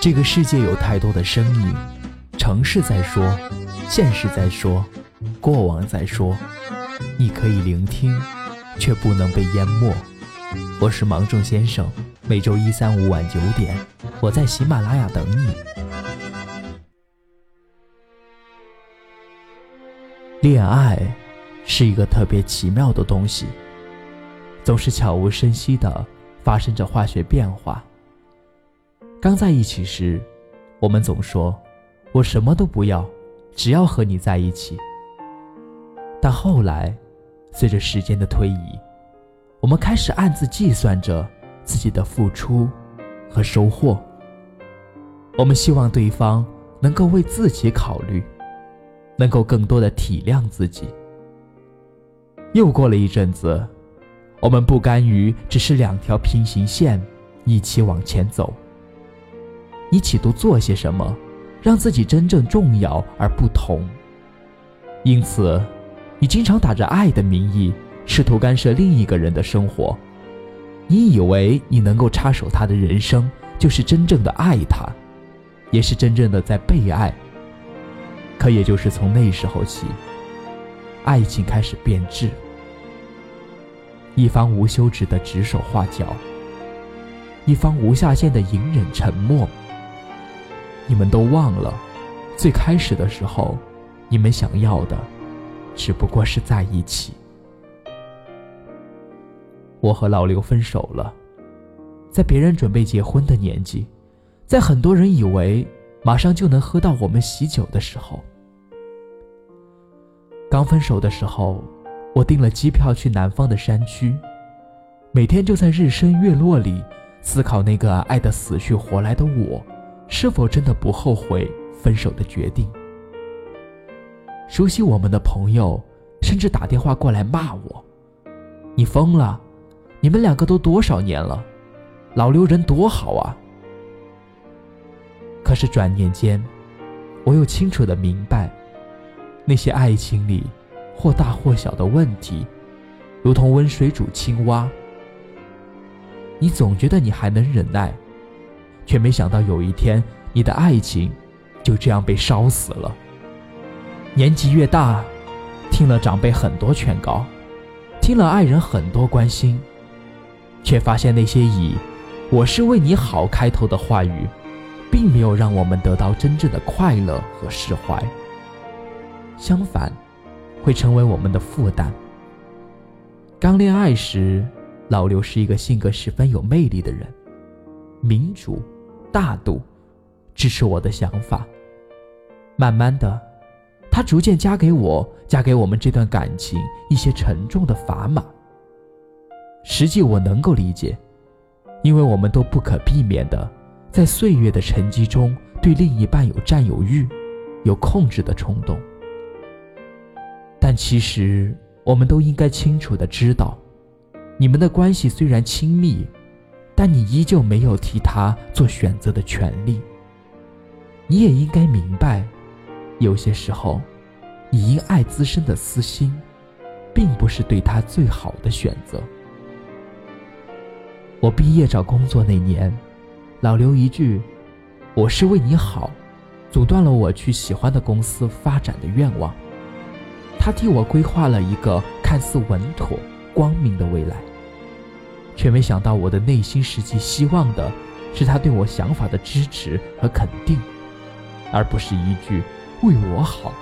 这个世界有太多的声音，城市在说，现实在说，过往在说，你可以聆听，却不能被淹没。我是芒种先生，每周一、三、五晚九点，我在喜马拉雅等你。恋爱是一个特别奇妙的东西，总是悄无声息的发生着化学变化。刚在一起时，我们总说：“我什么都不要，只要和你在一起。”但后来，随着时间的推移，我们开始暗自计算着自己的付出和收获。我们希望对方能够为自己考虑，能够更多的体谅自己。又过了一阵子，我们不甘于只是两条平行线一起往前走。你企图做些什么，让自己真正重要而不同？因此，你经常打着爱的名义，试图干涉另一个人的生活。你以为你能够插手他的人生，就是真正的爱他，也是真正的在被爱。可也就是从那时候起，爱情开始变质，一方无休止的指手画脚，一方无下限的隐忍沉默。你们都忘了，最开始的时候，你们想要的只不过是在一起。我和老刘分手了，在别人准备结婚的年纪，在很多人以为马上就能喝到我们喜酒的时候。刚分手的时候，我订了机票去南方的山区，每天就在日升月落里思考那个爱得死去活来的我。是否真的不后悔分手的决定？熟悉我们的朋友甚至打电话过来骂我：“你疯了！你们两个都多少年了？老刘人多好啊！”可是转念间，我又清楚的明白，那些爱情里或大或小的问题，如同温水煮青蛙，你总觉得你还能忍耐。却没想到有一天，你的爱情就这样被烧死了。年纪越大，听了长辈很多劝告，听了爱人很多关心，却发现那些以“我是为你好”开头的话语，并没有让我们得到真正的快乐和释怀。相反，会成为我们的负担。刚恋爱时，老刘是一个性格十分有魅力的人，民主。大度，支持我的想法。慢慢的，他逐渐加给我，加给我们这段感情一些沉重的砝码。实际我能够理解，因为我们都不可避免的在岁月的沉积中，对另一半有占有欲，有控制的冲动。但其实，我们都应该清楚的知道，你们的关系虽然亲密。但你依旧没有替他做选择的权利。你也应该明白，有些时候，你因爱滋生的私心，并不是对他最好的选择。我毕业找工作那年，老刘一句“我是为你好”，阻断了我去喜欢的公司发展的愿望。他替我规划了一个看似稳妥、光明的未来。却没想到，我的内心实际希望的是他对我想法的支持和肯定，而不是一句“为我好”，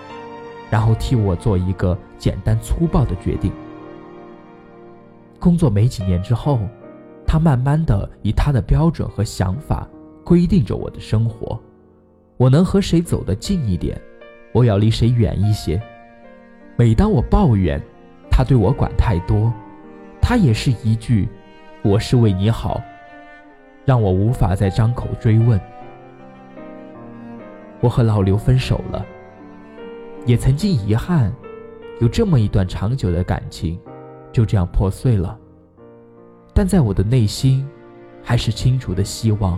然后替我做一个简单粗暴的决定。工作没几年之后，他慢慢的以他的标准和想法规定着我的生活，我能和谁走得近一点，我要离谁远一些。每当我抱怨他对我管太多，他也是一句。我是为你好，让我无法再张口追问。我和老刘分手了，也曾经遗憾，有这么一段长久的感情就这样破碎了。但在我的内心，还是清楚的希望，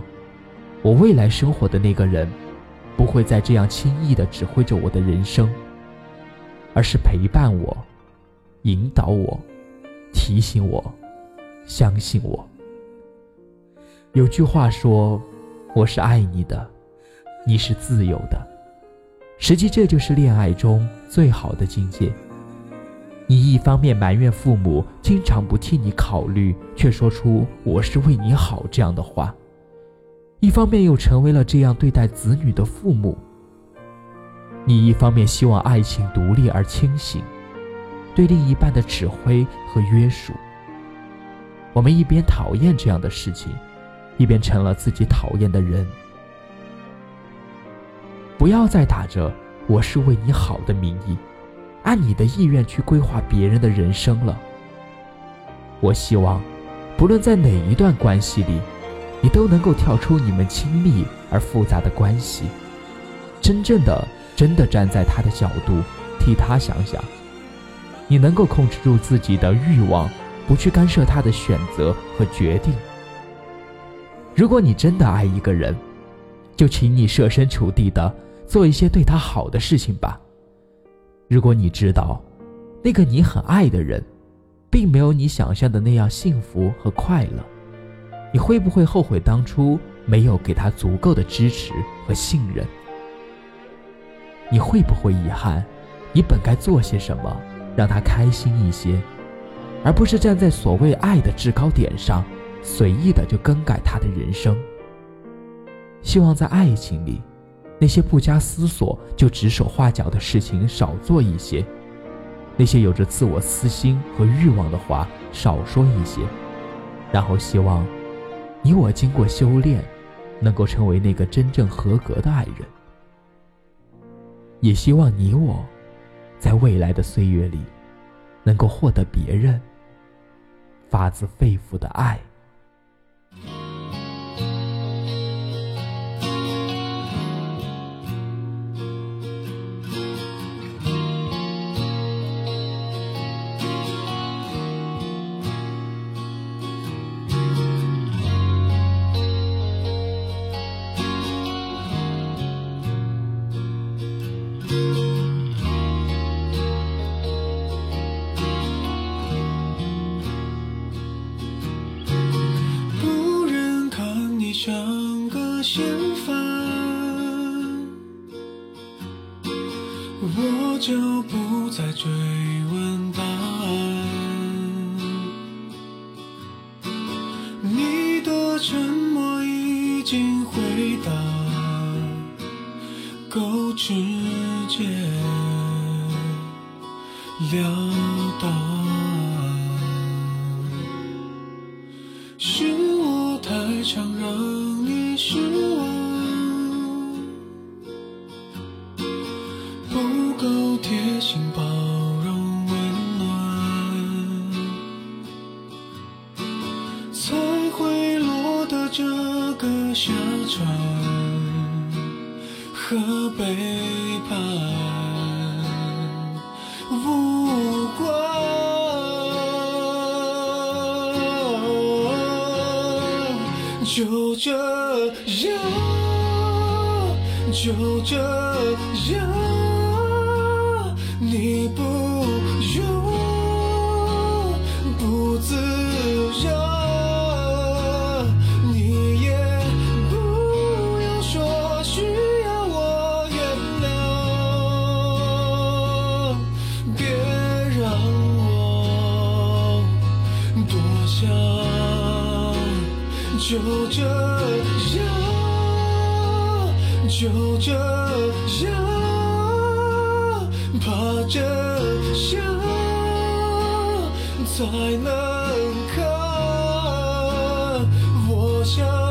我未来生活的那个人，不会再这样轻易的指挥着我的人生，而是陪伴我，引导我，提醒我。相信我。有句话说：“我是爱你的，你是自由的。实际这就是恋爱中最好的境界。你一方面埋怨父母经常不替你考虑，却说出“我是为你好”这样的话；一方面又成为了这样对待子女的父母。你一方面希望爱情独立而清醒，对另一半的指挥和约束。我们一边讨厌这样的事情，一边成了自己讨厌的人。不要再打着“我是为你好”的名义。按你的意愿去规划别人的人生了。我希望，不论在哪一段关系里，你都能够跳出你们亲密而复杂的关系，真正的、真的站在他的角度替他想想。你能够控制住自己的欲望，不去干涉他的选择和决定。如果你真的爱一个人，就请你设身处地的做一些对他好的事情吧。如果你知道，那个你很爱的人，并没有你想象的那样幸福和快乐，你会不会后悔当初没有给他足够的支持和信任？你会不会遗憾，你本该做些什么让他开心一些，而不是站在所谓爱的制高点上，随意的就更改他的人生？希望在爱情里。那些不加思索就指手画脚的事情少做一些，那些有着自我私心和欲望的话少说一些，然后希望你我经过修炼，能够成为那个真正合格的爱人。也希望你我，在未来的岁月里，能够获得别人发自肺腑的爱。嫌烦我就不再追问答案。你的沉默已经回答，够直接了当。失望。不够贴心包容温暖才会落得这个下场和背叛就这样就这样你不用不自量你也不用说需要我原谅别让我多想就这样，就这样，怕这相才能看。我想。